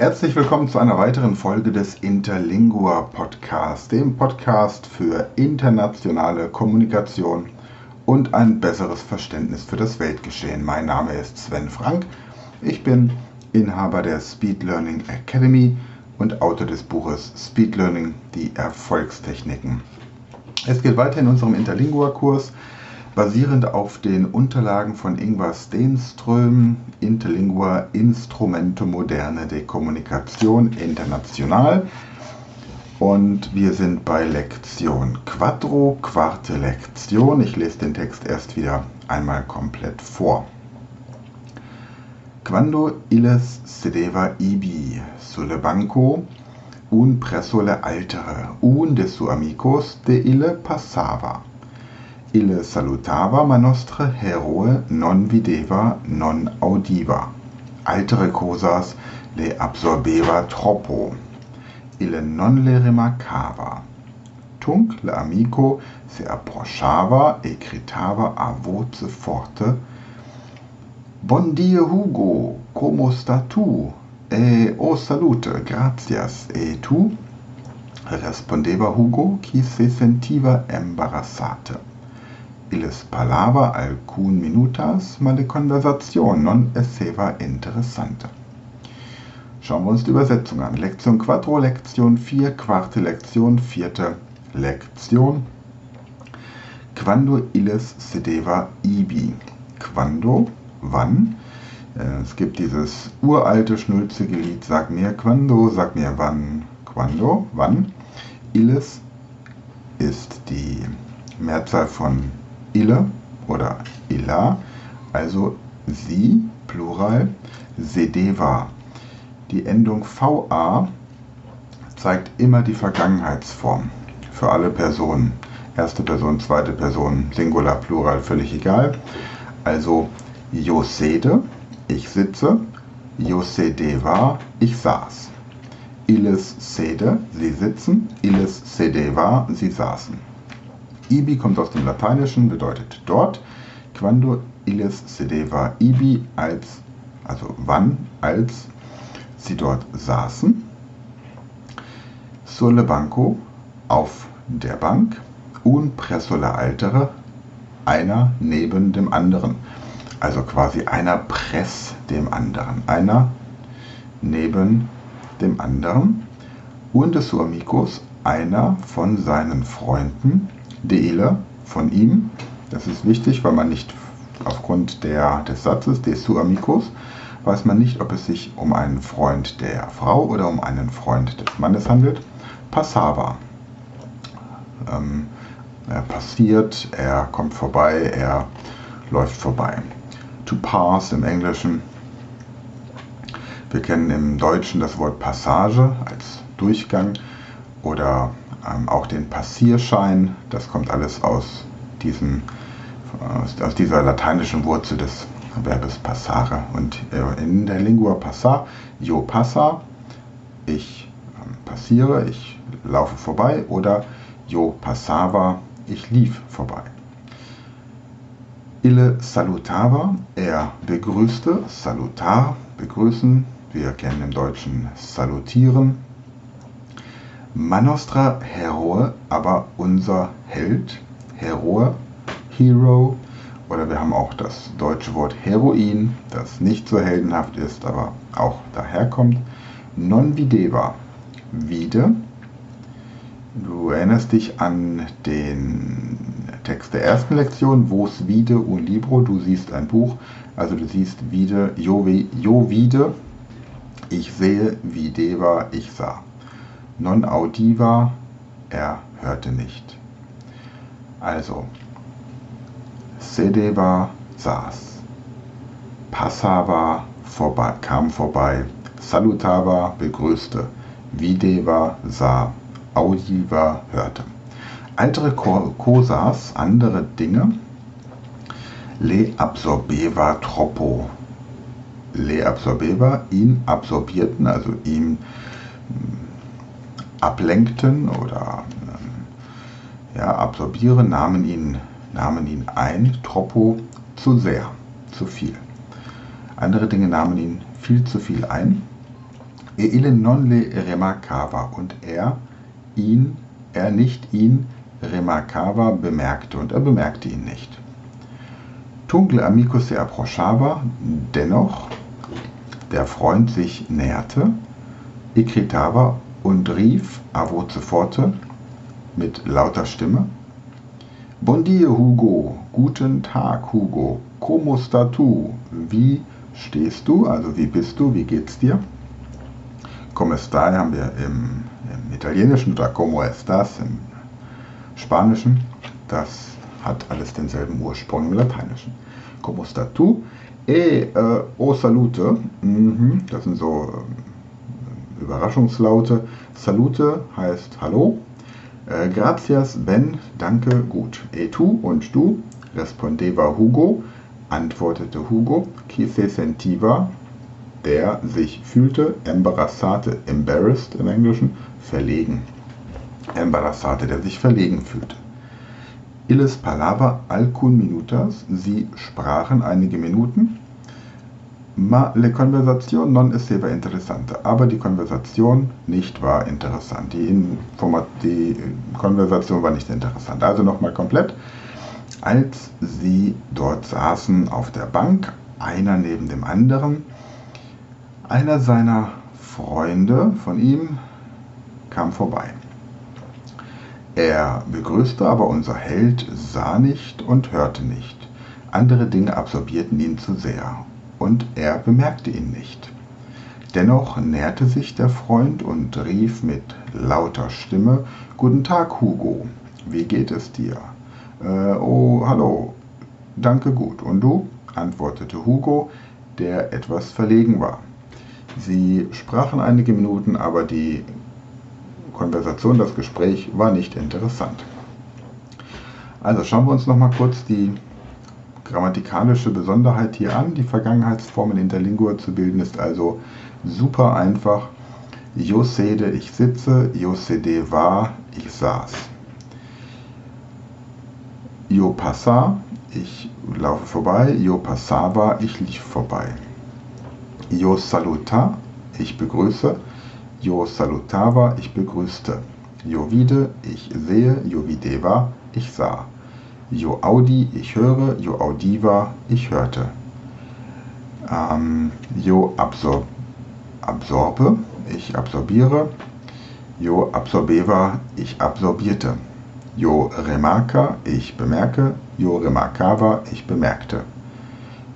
Herzlich willkommen zu einer weiteren Folge des Interlingua Podcasts, dem Podcast für internationale Kommunikation und ein besseres Verständnis für das Weltgeschehen. Mein Name ist Sven Frank. Ich bin Inhaber der Speed Learning Academy und Autor des Buches Speed Learning, die Erfolgstechniken. Es geht weiter in unserem Interlingua-Kurs basierend auf den Unterlagen von Ingvar Stenström, Interlingua Instrumento Moderne de Kommunikation International. Und wir sind bei Lektion Quattro, quarte Lektion. Ich lese den Text erst wieder einmal komplett vor. Quando illes sedeva ibi sulle banco, un presso le altere, un de su amicos de ille passava ille salutava ma nostre heroe non videva non audiva. Altere cosas le absorbeva troppo. Ille non le rimarcava. Tunc amico se approchava e gritava a voce forte Bon dia Hugo, como sta tu? E o salute, gratias, e tu? Respondeva Hugo, qui se sentiva embarassate illes palava alcun minutas, ma de conversation non esseva interessante. Schauen wir uns die Übersetzung an. Lektion Quattro, Lektion 4, Quarte Lektion, vierte Lektion. Quando illes sedeva ibi. Quando, wann? Äh, es gibt dieses uralte, schnulzige Lied, sag mir quando, sag mir wann, quando, wann. Illes ist die Mehrzahl von ille oder illa, also sie, Plural, sedeva. Die Endung va zeigt immer die Vergangenheitsform für alle Personen. Erste Person, zweite Person, Singular, Plural, völlig egal. Also Josede, ich sitze, Josedeva, ich saß. Illes sede, sie sitzen, illes sedeva, sie saßen. Ibi kommt aus dem Lateinischen, bedeutet dort. Quando illes sedeva ibi, als, also wann, als sie dort saßen. Sulle banco, auf der Bank. Un presso la altere, einer neben dem anderen. Also quasi einer press dem anderen. Einer neben dem anderen. Und des amigos, einer von seinen Freunden Deele von ihm. Das ist wichtig, weil man nicht aufgrund der, des Satzes de su amicos weiß man nicht, ob es sich um einen Freund der Frau oder um einen Freund des Mannes handelt. Passava. Ähm, er passiert, er kommt vorbei, er läuft vorbei. To pass im Englischen. Wir kennen im Deutschen das Wort Passage als Durchgang oder ähm, auch den Passierschein. Das kommt alles aus, diesem, aus, aus dieser lateinischen Wurzel des Verbes passare. Und äh, in der Lingua passar, io passa, ich ähm, passiere, ich laufe vorbei oder io passava, ich lief vorbei. Ille salutava, er begrüßte, salutar, begrüßen. Wir kennen im Deutschen salutieren. Manostra Heroe, aber unser Held, Heroe, Hero, oder wir haben auch das deutsche Wort Heroin, das nicht so heldenhaft ist, aber auch daherkommt. Non videva, vide. Du erinnerst dich an den Text der ersten Lektion, vos vide un libro, du siehst ein Buch, also du siehst vide, jo, jo vide, ich sehe, videva, ich sah non audiva, er hörte nicht. Also, sedeva saß, passava vorbei, kam vorbei, salutava begrüßte, videva sah, audiva hörte. Altere Cosas, andere Dinge, le absorbeva troppo. Le absorbeva, ihn absorbierten, also ihm ablenkten oder ähm, ja, absorbieren, nahmen ihn, nahmen ihn ein, troppo, zu sehr, zu viel. Andere Dinge nahmen ihn viel zu viel ein. e ille non le remarcava und er ihn, er nicht ihn remarcava bemerkte und er bemerkte ihn nicht. Tungle amico se approchava, dennoch der Freund sich näherte, ekritava und rief a forte mit lauter Stimme, Bon dia, Hugo, guten Tag, Hugo, como sta tu, wie stehst du, also wie bist du, wie geht's dir? Come stai haben wir im, im Italienischen oder como estas im Spanischen. Das hat alles denselben Ursprung im Lateinischen. Como sta tu? E äh, o salute, mhm, das sind so äh, Überraschungslaute. Salute heißt Hallo. Äh, gracias, Ben, danke, gut. E tu und du, respondeva Hugo, antwortete Hugo, qui se sentiva, der sich fühlte, embarassate, embarrassed im Englischen, verlegen. Embarassate, der sich verlegen fühlte. Illes palava alcun minutas, sie sprachen einige Minuten. Ma le conversation non esseva interessante, aber die Konversation nicht war interessant. Die, die Konversation war nicht interessant. Also nochmal komplett. Als sie dort saßen auf der Bank, einer neben dem anderen, einer seiner Freunde von ihm kam vorbei. Er begrüßte, aber unser Held sah nicht und hörte nicht. Andere Dinge absorbierten ihn zu sehr, und er bemerkte ihn nicht. Dennoch näherte sich der Freund und rief mit lauter Stimme Guten Tag, Hugo. Wie geht es dir? Äh, oh, hallo. Danke gut. Und du? antwortete Hugo, der etwas verlegen war. Sie sprachen einige Minuten, aber die Konversation, das Gespräch war nicht interessant. Also schauen wir uns noch mal kurz die grammatikalische Besonderheit hier an. Die Vergangenheitsform in Interlingua zu bilden ist also super einfach. Yo sede, ich sitze. Yo sede war, ich saß. Yo passa, ich laufe vorbei. Yo passava, ich lief vorbei. Yo saluta, ich begrüße. Yo salutava, ich begrüßte. Yo vide, ich sehe. Yo videva, ich sah. Yo audi, ich höre. Yo audiva, ich hörte. Ähm, absor absorbe, ich absorbiere. Yo absorbeva, ich absorbierte. Yo remarca, ich bemerke. Yo remarcava, ich bemerkte.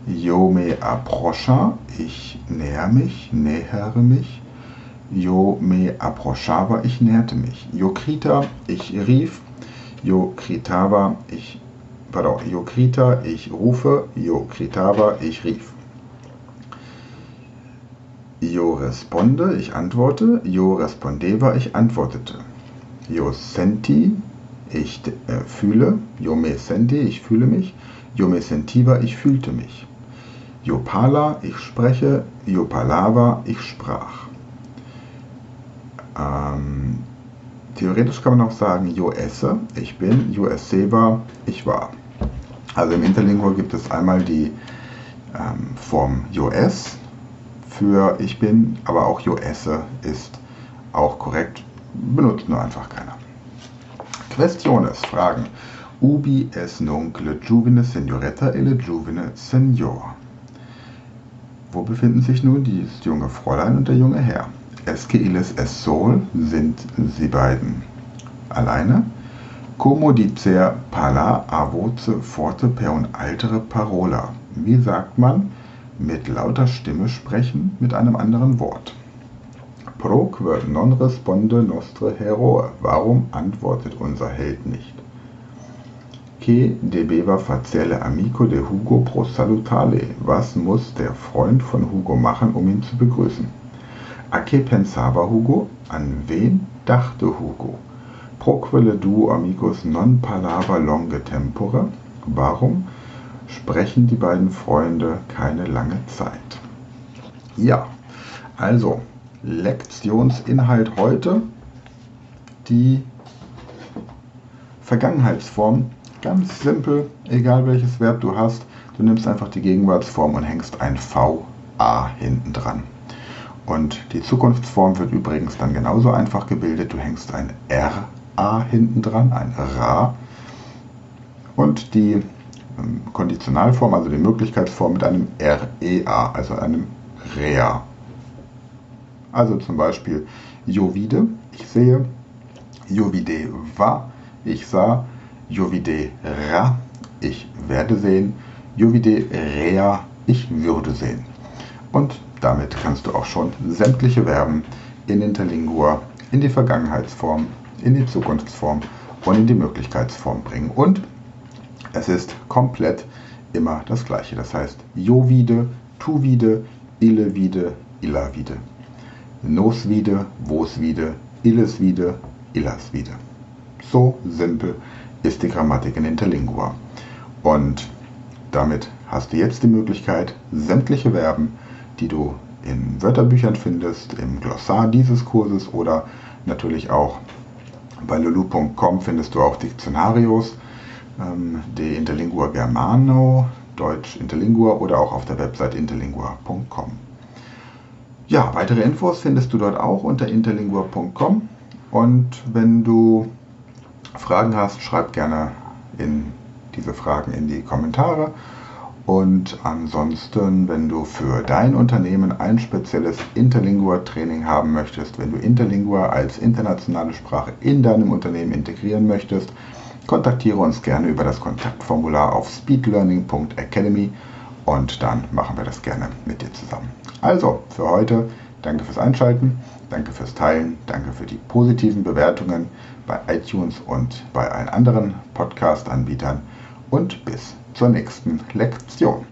Yo me approcha, ich näher mich, nähere mich. Yo me approchava, ich näherte mich. Yo krita, ich rief. Yo kritava, ich, pardon, yo krita, ich rufe. Yo kritava, ich rief. Yo responde, ich antworte. Yo respondeva, ich antwortete. Yo senti, ich äh, fühle. Yo me senti, ich fühle mich. Yo me sentiva, ich fühlte mich. Yo pala, ich spreche. Yo palava, ich sprach. Ähm, theoretisch kann man auch sagen, yo ich bin. Yo esseva, ich war. Also im Interlingua gibt es einmal die ähm, Form yo für ich bin, aber auch yo ist auch korrekt. Benutzt nur einfach keiner. Questiones, Fragen. Ubi es nunc le giovine signoretta e le giovine signor? Wo befinden sich nun dieses junge Fräulein und der junge Herr? Esque illes es sol? Sind sie beiden alleine? Como dicer pala a voce forte per un altere parola? Wie sagt man mit lauter Stimme sprechen mit einem anderen Wort? Proque non responde nostre heroe. Warum antwortet unser Held nicht? Que debeva facere amico de Hugo pro salutale? Was muss der Freund von Hugo machen, um ihn zu begrüßen? A que pensava Hugo? An wen dachte Hugo? Proquele duo amigos non palava longe tempore? Warum sprechen die beiden Freunde keine lange Zeit? Ja, also Lektionsinhalt heute die Vergangenheitsform Ganz simpel, egal welches Verb du hast, du nimmst einfach die Gegenwartsform und hängst ein VA hinten dran. Und die Zukunftsform wird übrigens dann genauso einfach gebildet. Du hängst ein RA hinten dran, ein Ra. Und die ähm, Konditionalform, also die Möglichkeitsform mit einem REA, also einem Rea. Also zum Beispiel Jovide, ich sehe, Jovide va, ich sah, Jovide ra, ich werde sehen, Jovide rea, ich würde sehen. Und damit kannst du auch schon sämtliche Verben in Interlingua in die Vergangenheitsform, in die Zukunftsform und in die Möglichkeitsform bringen. Und es ist komplett immer das gleiche. Das heißt, jo vide, tu vide, ille vide, illa vide. Nos vide, vos vide, illes vide, illas vide. So simpel ist die Grammatik in Interlingua. Und damit hast du jetzt die Möglichkeit, sämtliche Verben die du in Wörterbüchern findest, im Glossar dieses Kurses oder natürlich auch bei lulu.com findest du auch Diktionarios, ähm, die Interlingua Germano, Deutsch Interlingua oder auch auf der Website interlingua.com. Ja, weitere Infos findest du dort auch unter interlingua.com und wenn du Fragen hast, schreib gerne in diese Fragen in die Kommentare und ansonsten, wenn du für dein Unternehmen ein spezielles Interlingua-Training haben möchtest, wenn du Interlingua als internationale Sprache in deinem Unternehmen integrieren möchtest, kontaktiere uns gerne über das Kontaktformular auf speedlearning.academy und dann machen wir das gerne mit dir zusammen. Also, für heute, danke fürs Einschalten, danke fürs Teilen, danke für die positiven Bewertungen bei iTunes und bei allen anderen Podcast-Anbietern und bis zur nächsten Lektion.